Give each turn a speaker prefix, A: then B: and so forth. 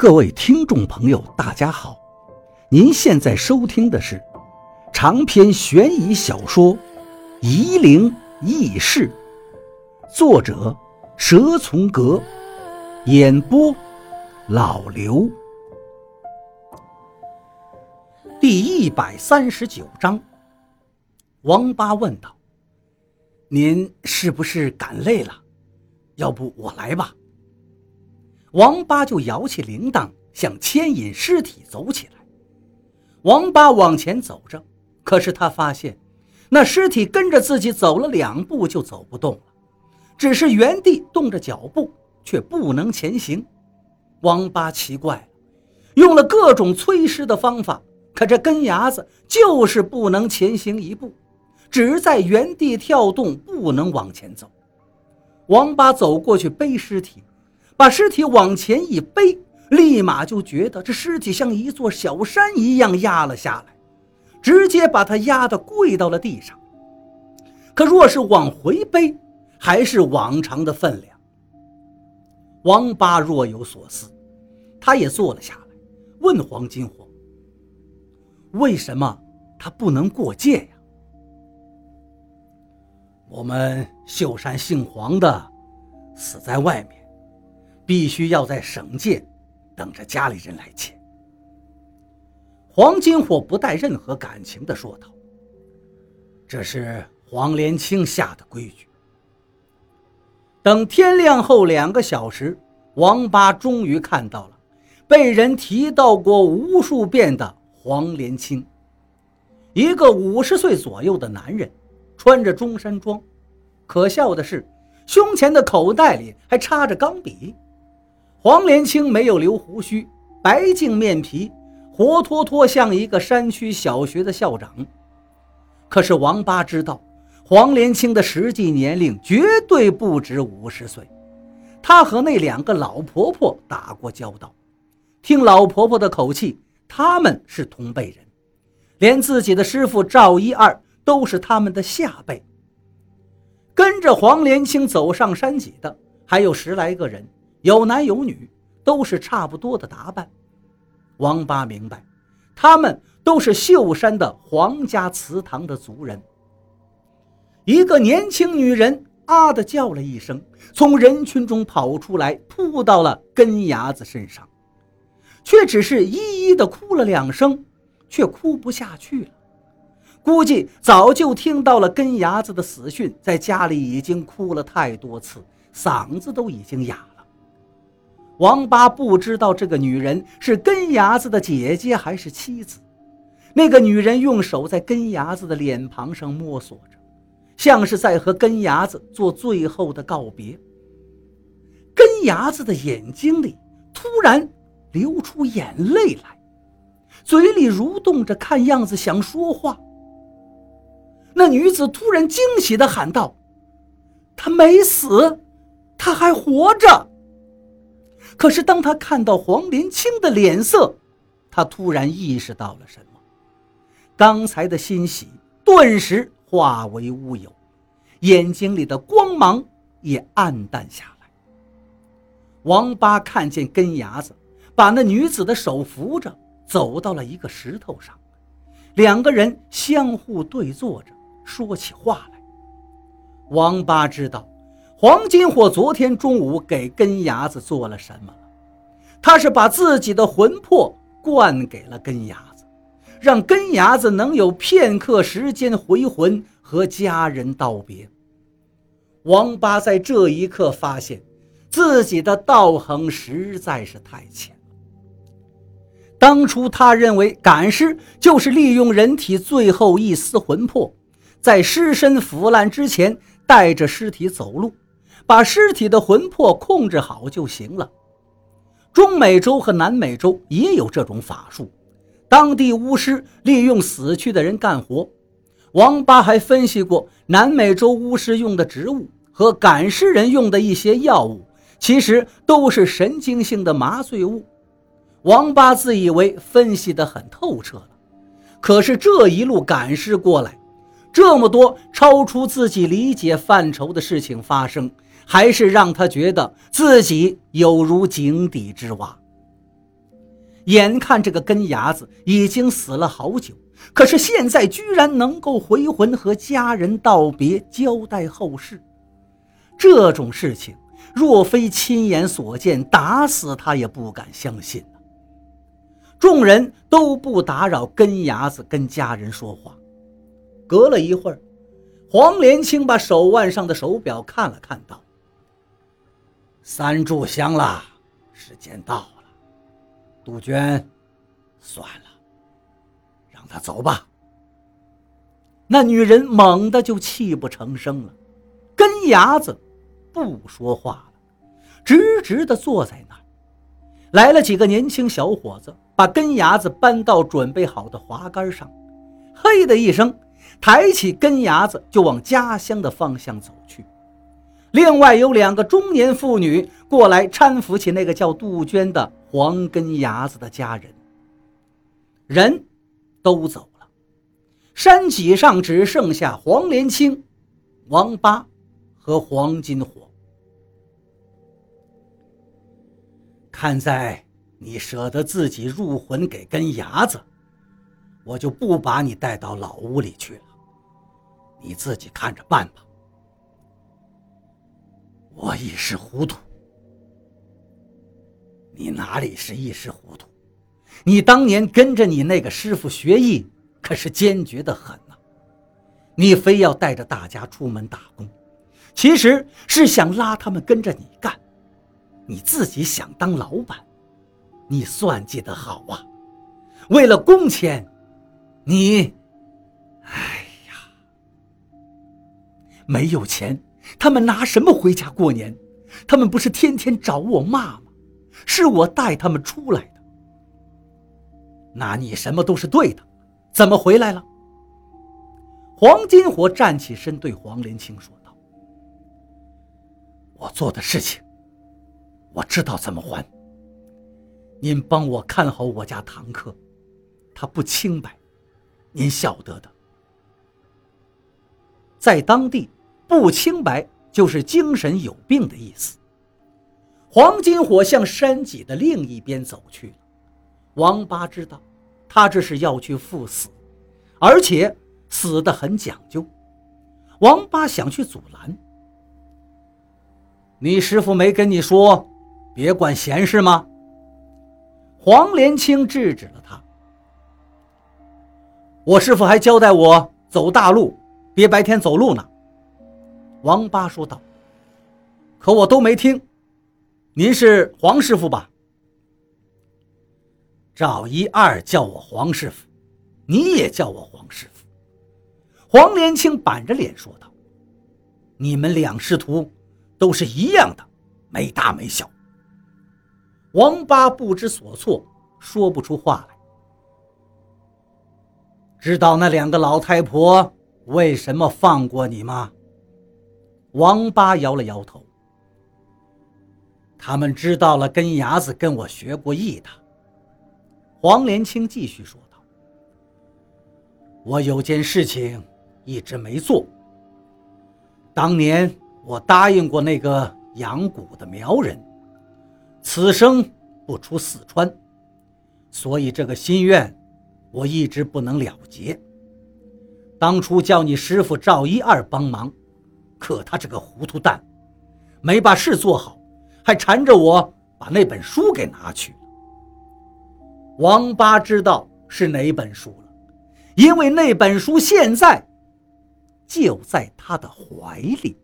A: 各位听众朋友，大家好！您现在收听的是长篇悬疑小说《夷陵轶事》，作者蛇从阁，演播老刘。第一百三十九章，王八问道：“您是不是赶累了？要不我来吧？”王八就摇起铃铛，想牵引尸体走起来。王八往前走着，可是他发现，那尸体跟着自己走了两步就走不动了，只是原地动着脚步，却不能前行。王八奇怪了，用了各种催尸的方法，可这根牙子就是不能前行一步，只在原地跳动，不能往前走。王八走过去背尸体。把尸体往前一背，立马就觉得这尸体像一座小山一样压了下来，直接把他压得跪到了地上。可若是往回背，还是往常的分量。王八若有所思，他也坐了下来，问黄金火：“为什么他不能过界呀？”我们秀山姓黄的死在外面。必须要在省界等着家里人来接。黄金火不带任何感情的说道：“这是黄连清下的规矩。”等天亮后两个小时，王八终于看到了被人提到过无数遍的黄连清，一个五十岁左右的男人，穿着中山装。可笑的是，胸前的口袋里还插着钢笔。黄连清没有留胡须，白净面皮，活脱脱像一个山区小学的校长。可是王八知道，黄连清的实际年龄绝对不止五十岁。他和那两个老婆婆打过交道，听老婆婆的口气，他们是同辈人，连自己的师傅赵一二都是他们的下辈。跟着黄连青走上山脊的还有十来个人。有男有女，都是差不多的打扮。王八明白，他们都是秀山的皇家祠堂的族人。一个年轻女人啊的叫了一声，从人群中跑出来，扑到了根牙子身上，却只是一一的哭了两声，却哭不下去了。估计早就听到了根牙子的死讯，在家里已经哭了太多次，嗓子都已经哑。王八不知道这个女人是根牙子的姐姐还是妻子。那个女人用手在根牙子的脸庞上摸索着，像是在和根牙子做最后的告别。根牙子的眼睛里突然流出眼泪来，嘴里蠕动着，看样子想说话。那女子突然惊喜地喊道：“他没死，他还活着。”可是，当他看到黄连青的脸色，他突然意识到了什么，刚才的欣喜顿时化为乌有，眼睛里的光芒也暗淡下来。王八看见根牙子把那女子的手扶着，走到了一个石头上，两个人相互对坐着，说起话来。王八知道。黄金火昨天中午给根牙子做了什么了？他是把自己的魂魄灌给了根牙子，让根牙子能有片刻时间回魂和家人道别。王八在这一刻发现，自己的道行实在是太浅了。当初他认为赶尸就是利用人体最后一丝魂魄，在尸身腐烂之前带着尸体走路。把尸体的魂魄控制好就行了。中美洲和南美洲也有这种法术，当地巫师利用死去的人干活。王八还分析过，南美洲巫师用的植物和赶尸人用的一些药物，其实都是神经性的麻醉物。王八自以为分析得很透彻了，可是这一路赶尸过来，这么多超出自己理解范畴的事情发生。还是让他觉得自己有如井底之蛙。眼看这个根牙子已经死了好久，可是现在居然能够回魂和家人道别，交代后事。这种事情若非亲眼所见，打死他也不敢相信众人都不打扰根牙子跟家人说话。隔了一会儿，黄连清把手腕上的手表看了看，道：“三炷香了，时间到了。”杜鹃，算了，让他走吧。那女人猛地就泣不成声了，根牙子不说话了，直直地坐在那儿。来了几个年轻小伙子，把根牙子搬到准备好的滑竿上，嘿的一声，抬起根牙子就往家乡的方向走去。另外有两个中年妇女过来搀扶起那个叫杜鹃的黄根牙子的家人，人都走了，山脊上只剩下黄连青、王八和黄金火。看在你舍得自己入魂给根牙子，我就不把你带到老屋里去了，你自己看着办吧。我一时糊涂，你哪里是一时糊涂？你当年跟着你那个师傅学艺，可是坚决的很呐。你非要带着大家出门打工，其实是想拉他们跟着你干。你自己想当老板，你算计的好啊！为了工钱，你，哎呀，没有钱。他们拿什么回家过年？他们不是天天找我骂吗？是我带他们出来的。那你什么都是对的，怎么回来了？黄金火站起身对黄连清说道：“我做的事情，我知道怎么还。您帮我看好我家堂客，他不清白，您晓得的。在当地。”不清白就是精神有病的意思。黄金火向山脊的另一边走去了。王八知道，他这是要去赴死，而且死得很讲究。王八想去阻拦。你师傅没跟你说，别管闲事吗？黄连清制止了他。我师傅还交代我走大路，别白天走路呢。王八说道：“可我都没听，您是黄师傅吧？”赵一二叫我黄师傅，你也叫我黄师傅。黄连清板着脸说道：“你们两师徒都是一样的，没大没小。”王八不知所措，说不出话来。知道那两个老太婆为什么放过你吗？王八摇了摇头。他们知道了根牙子跟我学过艺的。黄连清继续说道：“我有件事情一直没做。当年我答应过那个养蛊的苗人，此生不出四川，所以这个心愿我一直不能了结。当初叫你师傅赵一二帮忙。”可他这个糊涂蛋，没把事做好，还缠着我把那本书给拿去。王八知道是哪本书了，因为那本书现在就在他的怀里。